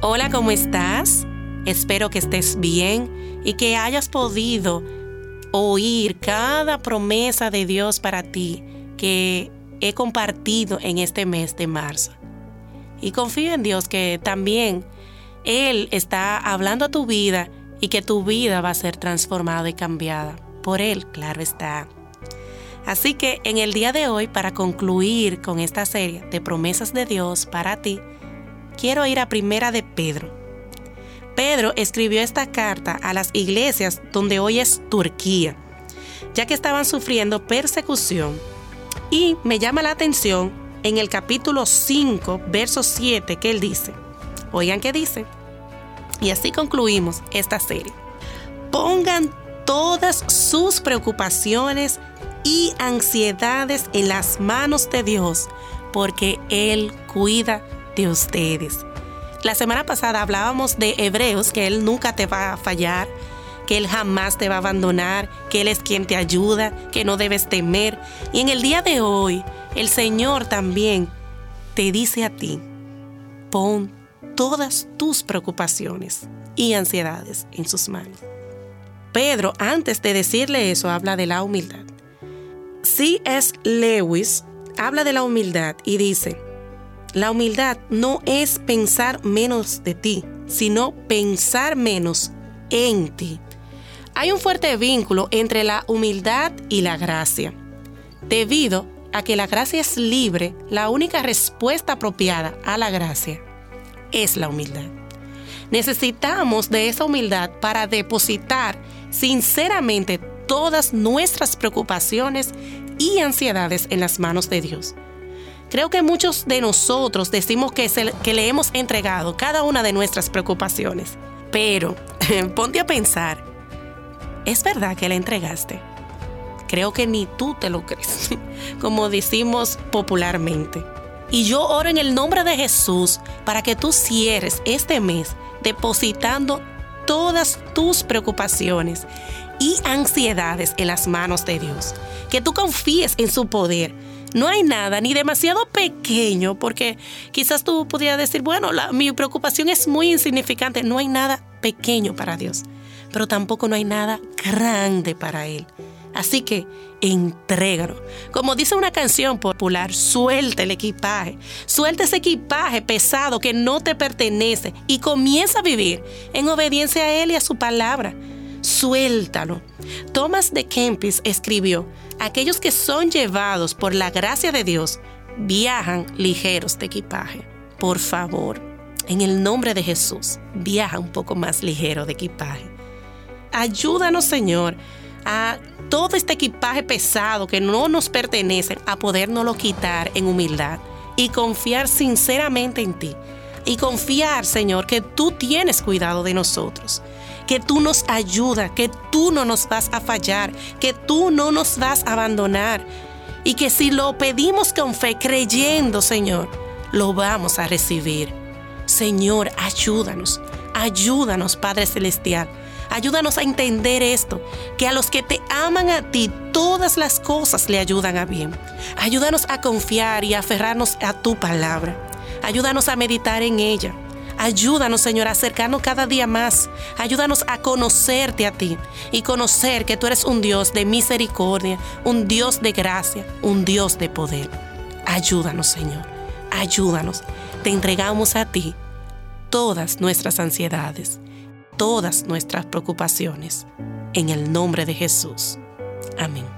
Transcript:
Hola, ¿cómo estás? Espero que estés bien y que hayas podido oír cada promesa de Dios para ti que he compartido en este mes de marzo. Y confío en Dios que también Él está hablando a tu vida y que tu vida va a ser transformada y cambiada. Por Él, claro está. Así que en el día de hoy, para concluir con esta serie de promesas de Dios para ti, quiero ir a Primera de Pedro. Pedro escribió esta carta a las iglesias donde hoy es Turquía, ya que estaban sufriendo persecución. Y me llama la atención en el capítulo 5, verso 7, que él dice, oigan qué dice, y así concluimos esta serie. Pongan todas sus preocupaciones y ansiedades en las manos de Dios, porque Él cuida de ustedes. La semana pasada hablábamos de Hebreos, que Él nunca te va a fallar, que Él jamás te va a abandonar, que Él es quien te ayuda, que no debes temer. Y en el día de hoy, el Señor también te dice a ti, pon todas tus preocupaciones y ansiedades en sus manos. Pedro, antes de decirle eso, habla de la humildad. C.S. Lewis habla de la humildad y dice, la humildad no es pensar menos de ti, sino pensar menos en ti. Hay un fuerte vínculo entre la humildad y la gracia. Debido a que la gracia es libre, la única respuesta apropiada a la gracia es la humildad. Necesitamos de esa humildad para depositar sinceramente todas nuestras preocupaciones y ansiedades en las manos de Dios. Creo que muchos de nosotros decimos que, le hemos entregado cada una de nuestras preocupaciones, pero ponte a pensar, ¿es verdad que le entregaste? Creo que ni tú te lo crees, como decimos popularmente. Y yo oro en el nombre de Jesús para que tú cierres este mes depositando todas tus preocupaciones y ansiedades en las manos de Dios. Que tú confíes en su poder. No hay nada ni demasiado pequeño, porque quizás tú pudieras decir, bueno, mi preocupación es muy insignificante. No hay nada pequeño para Dios, pero tampoco no hay nada grande para Él. Así que entrégalo. Como dice una canción popular, suelta el equipaje. Suelta ese equipaje pesado que no te pertenece y comienza a vivir en obediencia a Él y a su palabra. Suéltalo. Thomas de Kempis escribió, aquellos que son llevados por la gracia de Dios viajan ligeros de equipaje. Por favor, en el nombre de Jesús, viaja un poco más ligero de equipaje. Ayúdanos, Señor, a todo este equipaje pesado que no nos pertenece, a podernoslo quitar en humildad y confiar sinceramente en ti. Y confiar, Señor, que tú tienes cuidado de nosotros, que tú nos ayudas, que tú no nos vas a fallar, que tú no nos vas a abandonar. Y que si lo pedimos con fe, creyendo, Señor, lo vamos a recibir. Señor, ayúdanos, ayúdanos, Padre Celestial Ayúdanos a entender esto, que a los que te aman a ti, todas las cosas le ayudan a bien. Ayúdanos a confiar y aferrarnos a tu palabra. Ayúdanos a meditar en ella. Ayúdanos, Señor, a acercarnos cada día más. Ayúdanos a conocerte a ti y conocer que tú eres un Dios de misericordia, un Dios de gracia, un Dios de poder. Ayúdanos, Señor. Ayúdanos. Te entregamos a ti todas nuestras ansiedades todas nuestras preocupaciones. En el nombre de Jesús. Amén.